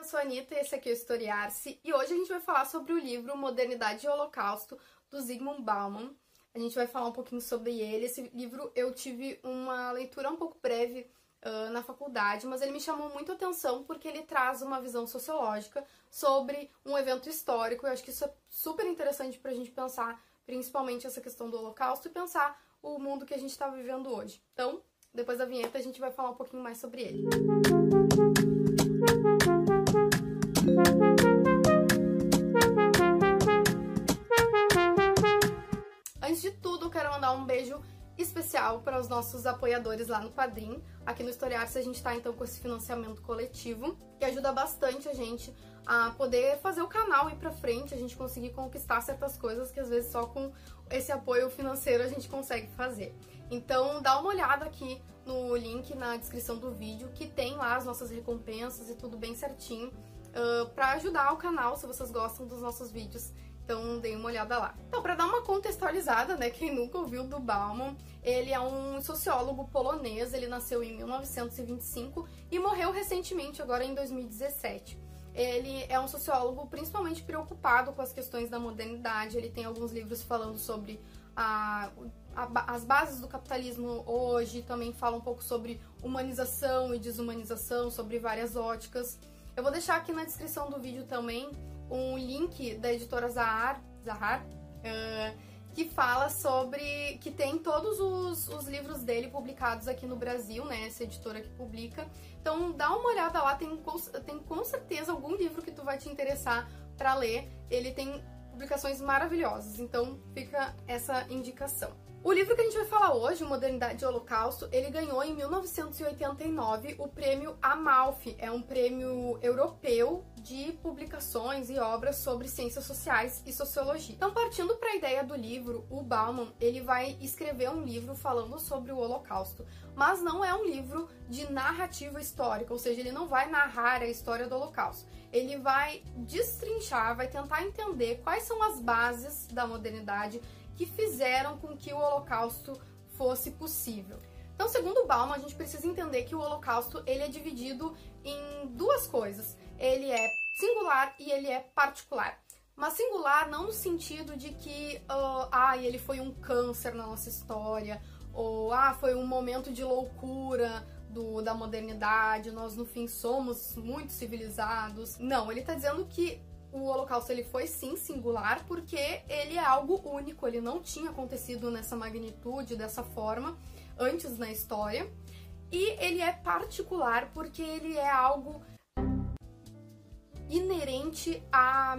Eu sou a Anitta e esse aqui é o Historiar-se e hoje a gente vai falar sobre o livro Modernidade e Holocausto do Zygmunt Bauman. A gente vai falar um pouquinho sobre ele. Esse livro eu tive uma leitura um pouco breve uh, na faculdade, mas ele me chamou muito atenção porque ele traz uma visão sociológica sobre um evento histórico. Eu acho que isso é super interessante para a gente pensar, principalmente essa questão do Holocausto e pensar o mundo que a gente está vivendo hoje. Então, depois da vinheta, a gente vai falar um pouquinho mais sobre ele. Antes os nossos apoiadores lá no Padrim. Aqui no Historiar-se a gente está então com esse financiamento coletivo, que ajuda bastante a gente a poder fazer o canal ir para frente, a gente conseguir conquistar certas coisas que às vezes só com esse apoio financeiro a gente consegue fazer. Então dá uma olhada aqui no link na descrição do vídeo, que tem lá as nossas recompensas e tudo bem certinho, uh, para ajudar o canal se vocês gostam dos nossos vídeos então dei uma olhada lá. Então, para dar uma contextualizada, né, quem nunca ouviu do Bauman, ele é um sociólogo polonês, ele nasceu em 1925 e morreu recentemente, agora em 2017. Ele é um sociólogo principalmente preocupado com as questões da modernidade, ele tem alguns livros falando sobre a, a, as bases do capitalismo hoje, também fala um pouco sobre humanização e desumanização, sobre várias óticas. Eu vou deixar aqui na descrição do vídeo também um link da editora Zahar, Zahar uh, que fala sobre. que tem todos os, os, livros dele publicados aqui no Brasil, né? Essa editora que publica. Então dá uma olhada lá, tem, tem com certeza algum livro que tu vai te interessar para ler. Ele tem publicações maravilhosas, então fica essa indicação. O livro que a gente vai falar hoje, Modernidade e Holocausto, ele ganhou em 1989 o prêmio Amalfi, é um prêmio europeu de publicações e obras sobre ciências sociais e sociologia. Então, partindo para a ideia do livro, o Bauman, ele vai escrever um livro falando sobre o Holocausto, mas não é um livro de narrativa histórica, ou seja, ele não vai narrar a história do Holocausto. Ele vai destrinchar, vai tentar entender quais são as bases da modernidade que fizeram com que o Holocausto fosse possível. Então, segundo Bauman, a gente precisa entender que o Holocausto ele é dividido em duas coisas. Ele é singular e ele é particular. Mas singular não no sentido de que uh, ah, ele foi um câncer na nossa história, ou ah, foi um momento de loucura do, da modernidade, nós no fim somos muito civilizados. Não, ele está dizendo que o Holocausto ele foi sim singular porque ele é algo único, ele não tinha acontecido nessa magnitude, dessa forma antes na história. E ele é particular porque ele é algo inerente a,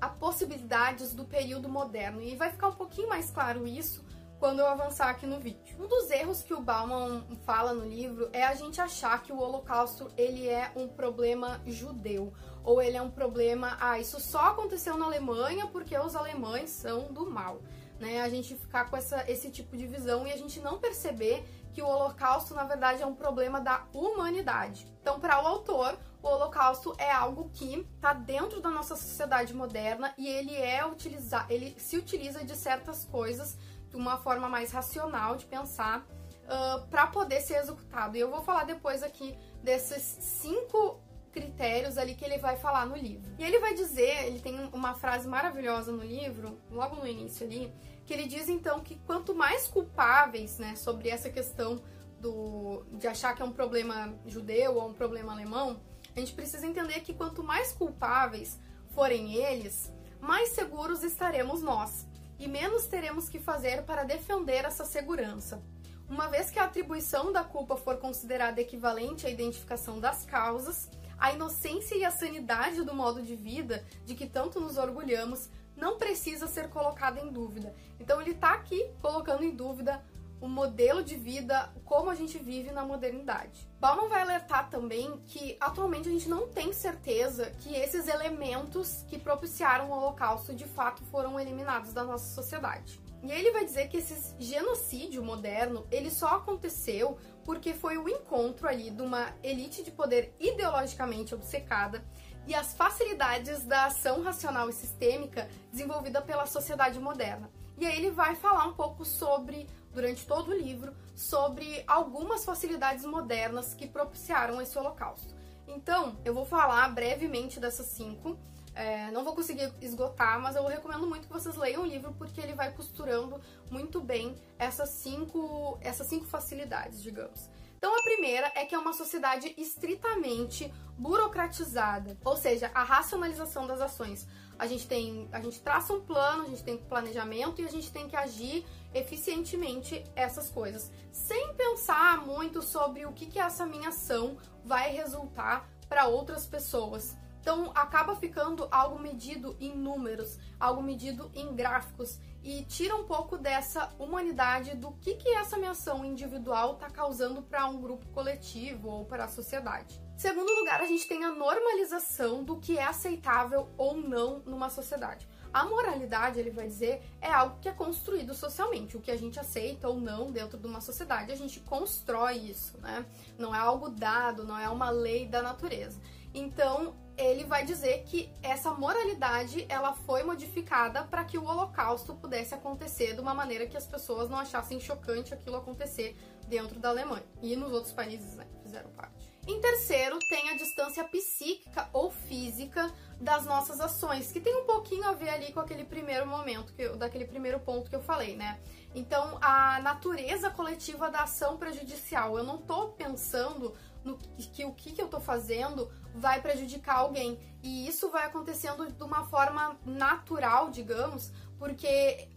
a possibilidades do período moderno. E vai ficar um pouquinho mais claro isso quando eu avançar aqui no vídeo. Um dos erros que o Bauman fala no livro é a gente achar que o Holocausto ele é um problema judeu ou ele é um problema, ah, isso só aconteceu na Alemanha porque os alemães são do mal. Né, a gente ficar com essa, esse tipo de visão e a gente não perceber que o Holocausto, na verdade, é um problema da humanidade. Então, para o autor, o Holocausto é algo que está dentro da nossa sociedade moderna e ele é utilizar, ele se utiliza de certas coisas uma forma mais racional de pensar uh, para poder ser executado. E eu vou falar depois aqui desses cinco critérios ali que ele vai falar no livro. E ele vai dizer, ele tem uma frase maravilhosa no livro, logo no início ali, que ele diz então que quanto mais culpáveis, né, sobre essa questão do de achar que é um problema judeu ou um problema alemão, a gente precisa entender que quanto mais culpáveis forem eles, mais seguros estaremos nós e menos teremos que fazer para defender essa segurança. Uma vez que a atribuição da culpa for considerada equivalente à identificação das causas, a inocência e a sanidade do modo de vida de que tanto nos orgulhamos não precisa ser colocada em dúvida. Então ele está aqui colocando em dúvida o modelo de vida, como a gente vive na modernidade. Bauman vai alertar também que atualmente a gente não tem certeza que esses elementos que propiciaram o Holocausto de fato foram eliminados da nossa sociedade. E ele vai dizer que esse genocídio moderno, ele só aconteceu porque foi o encontro ali de uma elite de poder ideologicamente obcecada e as facilidades da ação racional e sistêmica desenvolvida pela sociedade moderna. E aí ele vai falar um pouco sobre durante todo o livro sobre algumas facilidades modernas que propiciaram esse holocausto. Então, eu vou falar brevemente dessas cinco. É, não vou conseguir esgotar, mas eu recomendo muito que vocês leiam o livro porque ele vai costurando muito bem essas cinco, essas cinco facilidades, digamos. Então a primeira é que é uma sociedade estritamente burocratizada, ou seja, a racionalização das ações. A gente tem, a gente traça um plano, a gente tem planejamento e a gente tem que agir eficientemente essas coisas, sem pensar muito sobre o que que essa minha ação vai resultar para outras pessoas. Então acaba ficando algo medido em números, algo medido em gráficos e tira um pouco dessa humanidade do que, que essa minha ação individual está causando para um grupo coletivo ou para a sociedade. Segundo lugar, a gente tem a normalização do que é aceitável ou não numa sociedade. A moralidade, ele vai dizer, é algo que é construído socialmente. O que a gente aceita ou não dentro de uma sociedade, a gente constrói isso, né? Não é algo dado, não é uma lei da natureza. Então, ele vai dizer que essa moralidade ela foi modificada para que o Holocausto pudesse acontecer de uma maneira que as pessoas não achassem chocante aquilo acontecer dentro da Alemanha e nos outros países, né, fizeram parte. Em terceiro, tem a distância psíquica ou física das nossas ações, que tem um pouquinho a ver ali com aquele primeiro momento, que eu, daquele primeiro ponto que eu falei, né? Então, a natureza coletiva da ação prejudicial. Eu não tô pensando no que o que eu tô fazendo vai prejudicar alguém. E isso vai acontecendo de uma forma natural, digamos, porque,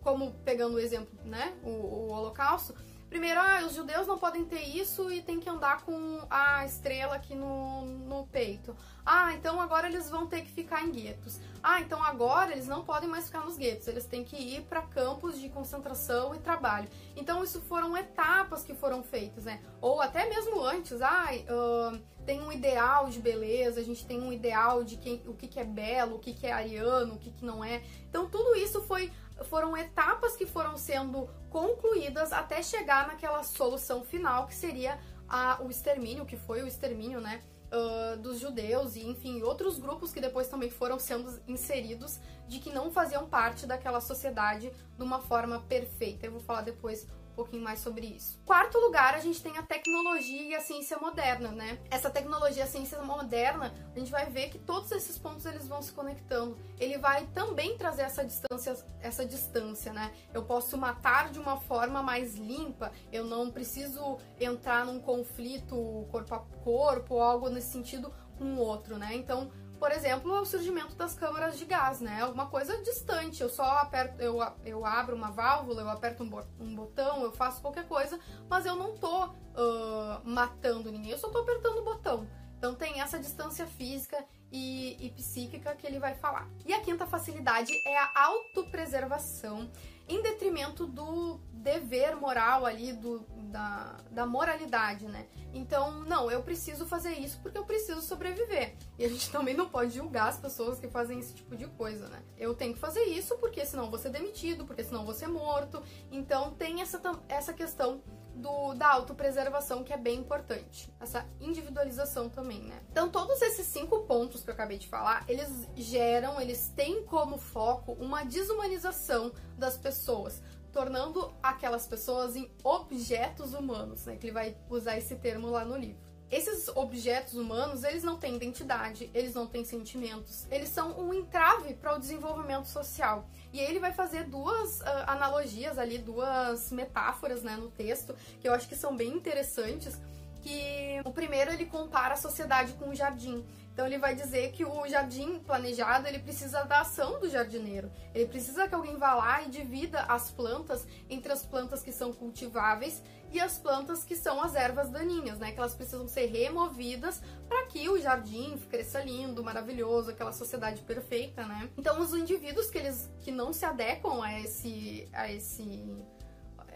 como pegando o exemplo, né, o, o Holocausto, Primeiro, ah, os judeus não podem ter isso e tem que andar com a estrela aqui no, no peito. Ah, então agora eles vão ter que ficar em guetos. Ah, então agora eles não podem mais ficar nos guetos, eles têm que ir para campos de concentração e trabalho. Então isso foram etapas que foram feitas, né? Ou até mesmo antes, ah, uh, tem um ideal de beleza, a gente tem um ideal de quem, o que, que é belo, o que, que é ariano, o que, que não é. Então tudo isso foi foram etapas que foram sendo concluídas até chegar naquela solução final que seria a, o extermínio, que foi o extermínio, né? Uh, dos judeus e enfim outros grupos que depois também foram sendo inseridos de que não faziam parte daquela sociedade de uma forma perfeita. Eu vou falar depois pouquinho mais sobre isso. Quarto lugar, a gente tem a tecnologia e a ciência moderna, né? Essa tecnologia a ciência moderna, a gente vai ver que todos esses pontos eles vão se conectando. Ele vai também trazer essa distância, essa distância, né? Eu posso matar de uma forma mais limpa, eu não preciso entrar num conflito corpo a corpo ou algo nesse sentido com o outro, né? Então, por exemplo, o surgimento das câmaras de gás, né? Alguma coisa distante. Eu só aperto, eu, eu abro uma válvula, eu aperto um, um botão, eu faço qualquer coisa, mas eu não tô uh, matando ninguém, eu só tô apertando o botão. Então tem essa distância física e, e psíquica que ele vai falar. E a quinta facilidade é a autopreservação, em detrimento do dever moral ali, do, da, da moralidade, né? Então, não, eu preciso fazer isso porque eu preciso sobreviver. E a gente também não pode julgar as pessoas que fazem esse tipo de coisa, né? Eu tenho que fazer isso porque senão vou ser demitido, porque senão vou ser morto. Então tem essa, essa questão do, da autopreservação que é bem importante. Essa individualização também, né? Então, todos esses cinco pontos que eu acabei de falar, eles geram, eles têm como foco uma desumanização das pessoas, tornando aquelas pessoas em objetos humanos, né? Que ele vai usar esse termo lá no livro. Esses objetos humanos, eles não têm identidade, eles não têm sentimentos, eles são um entrave para o desenvolvimento social. E ele vai fazer duas uh, analogias ali, duas metáforas né, no texto, que eu acho que são bem interessantes, que o primeiro ele compara a sociedade com o jardim. Então ele vai dizer que o jardim planejado ele precisa da ação do jardineiro. Ele precisa que alguém vá lá e divida as plantas entre as plantas que são cultiváveis e as plantas que são as ervas daninhas, né? Que elas precisam ser removidas para que o jardim cresça lindo, maravilhoso, aquela sociedade perfeita, né? Então os indivíduos que eles que não se adequam a esse a esse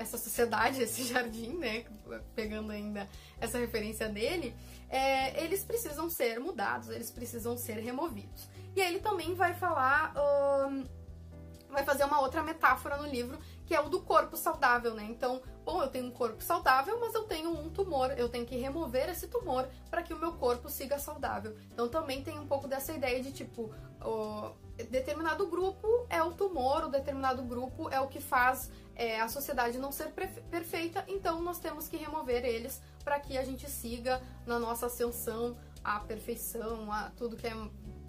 essa sociedade, esse jardim, né? Pegando ainda essa referência dele, é, eles precisam ser mudados, eles precisam ser removidos. E ele também vai falar, vai fazer uma outra metáfora no livro, que é o do corpo saudável, né? Então, bom, eu tenho um corpo saudável, mas eu tenho um tumor, eu tenho que remover esse tumor para que o meu corpo siga saudável. Então também tem um pouco dessa ideia de tipo, determinado grupo é o tumor, o determinado grupo é o que faz é, a sociedade não ser perfeita, então nós temos que remover eles para que a gente siga na nossa ascensão a perfeição, a tudo que é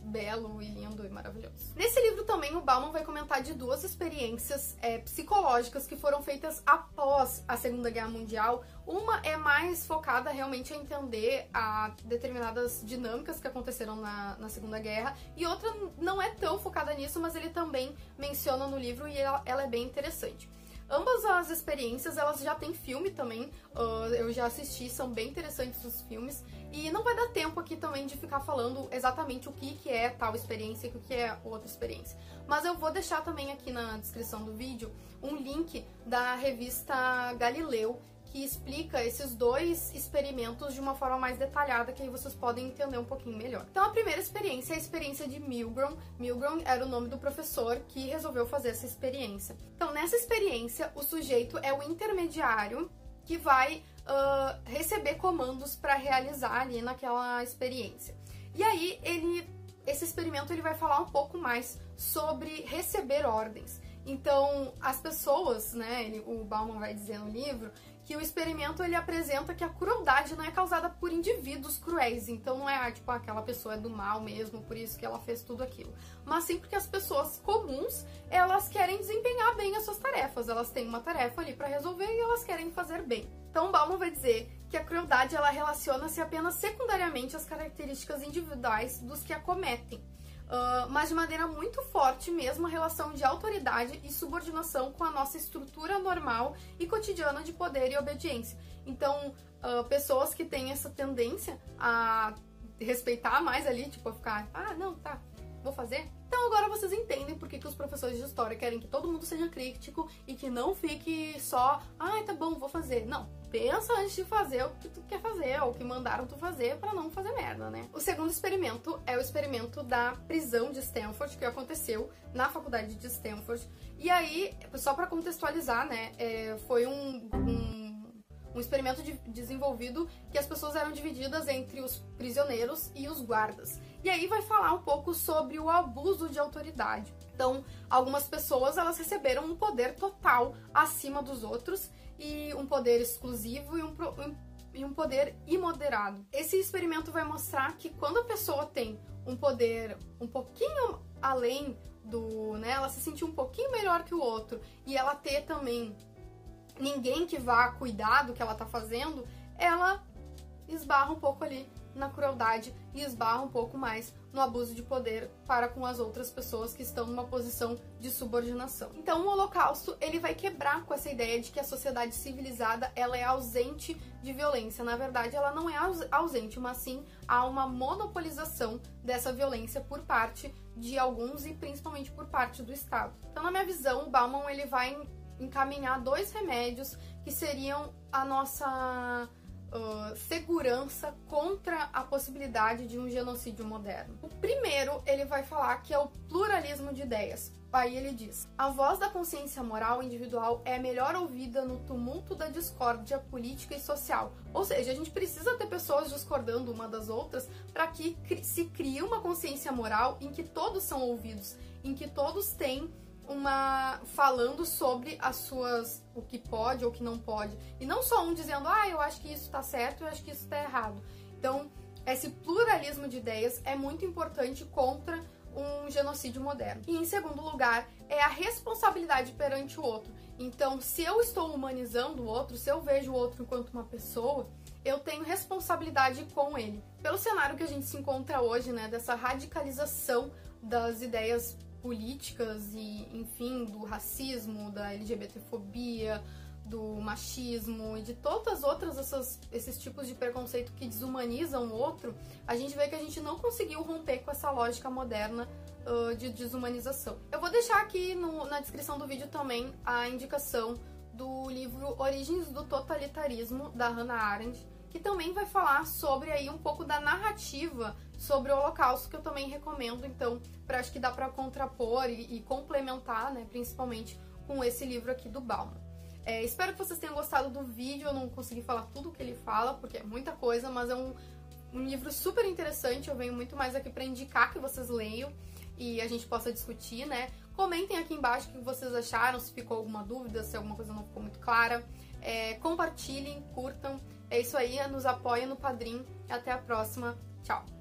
belo e lindo e maravilhoso. Nesse livro também o Bauman vai comentar de duas experiências é, psicológicas que foram feitas após a Segunda Guerra Mundial. Uma é mais focada realmente a entender a determinadas dinâmicas que aconteceram na, na Segunda Guerra e outra não é tão focada nisso, mas ele também menciona no livro e ela, ela é bem interessante. Ambas as experiências, elas já têm filme também, uh, eu já assisti, são bem interessantes os filmes. E não vai dar tempo aqui também de ficar falando exatamente o que, que é tal experiência e o que é outra experiência. Mas eu vou deixar também aqui na descrição do vídeo um link da revista Galileu, que explica esses dois experimentos de uma forma mais detalhada, que aí vocês podem entender um pouquinho melhor. Então, a primeira experiência é a experiência de Milgrom. Milgrom era o nome do professor que resolveu fazer essa experiência. Então, nessa experiência, o sujeito é o intermediário que vai uh, receber comandos para realizar ali naquela experiência. E aí, ele, esse experimento ele vai falar um pouco mais sobre receber ordens. Então, as pessoas, né, ele, o Bauman vai dizer no livro, que o experimento ele apresenta que a crueldade não é causada por indivíduos cruéis, então não é ah, tipo aquela pessoa é do mal mesmo, por isso que ela fez tudo aquilo, mas sim porque as pessoas comuns elas querem desempenhar bem as suas tarefas, elas têm uma tarefa ali para resolver e elas querem fazer bem. Então Bauman vai dizer que a crueldade ela relaciona-se apenas secundariamente às características individuais dos que a cometem. Uh, mas de maneira muito forte mesmo a relação de autoridade e subordinação com a nossa estrutura normal e cotidiana de poder e obediência. Então, uh, pessoas que têm essa tendência a respeitar mais ali, tipo, a ficar, ah, não, tá, vou fazer. Então agora vocês entendem por que, que os professores de história querem que todo mundo seja crítico e que não fique só, ah, tá bom, vou fazer. Não, pensa antes de fazer o que tu quer fazer ou o que mandaram tu fazer para não fazer merda, né? O segundo experimento é o experimento da prisão de Stanford que aconteceu na faculdade de Stanford. E aí, só para contextualizar, né, é, foi um, um um experimento de, desenvolvido que as pessoas eram divididas entre os prisioneiros e os guardas. E aí vai falar um pouco sobre o abuso de autoridade. Então, algumas pessoas elas receberam um poder total acima dos outros e um poder exclusivo e um, um, e um poder imoderado. Esse experimento vai mostrar que quando a pessoa tem um poder um pouquinho além do, né, ela se sentir um pouquinho melhor que o outro e ela ter também ninguém que vá cuidar do que ela tá fazendo, ela esbarra um pouco ali na crueldade e esbarra um pouco mais no abuso de poder para com as outras pessoas que estão numa posição de subordinação. Então, o Holocausto ele vai quebrar com essa ideia de que a sociedade civilizada ela é ausente de violência. Na verdade, ela não é ausente, mas sim há uma monopolização dessa violência por parte de alguns e principalmente por parte do Estado. Então, na minha visão, o Bauman ele vai encaminhar dois remédios que seriam a nossa uh, segurança contra a possibilidade de um genocídio moderno. O primeiro, ele vai falar que é o pluralismo de ideias. Aí ele diz: a voz da consciência moral individual é melhor ouvida no tumulto da discórdia política e social. Ou seja, a gente precisa ter pessoas discordando uma das outras para que se crie uma consciência moral em que todos são ouvidos, em que todos têm uma falando sobre as suas o que pode ou o que não pode. E não só um dizendo ah eu acho que isso está certo eu acho que isso está errado. Então esse pluralismo de ideias é muito importante contra um genocídio moderno. E em segundo lugar é a responsabilidade perante o outro. Então se eu estou humanizando o outro se eu vejo o outro enquanto uma pessoa eu tenho responsabilidade com ele. Pelo cenário que a gente se encontra hoje né dessa radicalização das ideias políticas e, enfim, do racismo, da LGBTfobia, do machismo e de todas as outras essas, esses tipos de preconceito que desumanizam o outro, a gente vê que a gente não conseguiu romper com essa lógica moderna uh, de desumanização. Eu vou deixar aqui no, na descrição do vídeo também a indicação do livro Origens do Totalitarismo, da Hannah Arendt, que também vai falar sobre aí um pouco da narrativa sobre o Holocausto, que eu também recomendo, então, para acho que dá para contrapor e, e, complementar, né, principalmente com esse livro aqui do Bauman. É, espero que vocês tenham gostado do vídeo, eu não consegui falar tudo o que ele fala, porque é muita coisa, mas é um, um livro super interessante, eu venho muito mais aqui para indicar que vocês leiam e a gente possa discutir, né? Comentem aqui embaixo o que vocês acharam, se ficou alguma dúvida, se alguma coisa não ficou muito clara. É, compartilhem, curtam. É isso aí, nos apoiem no Padrim. Até a próxima. Tchau!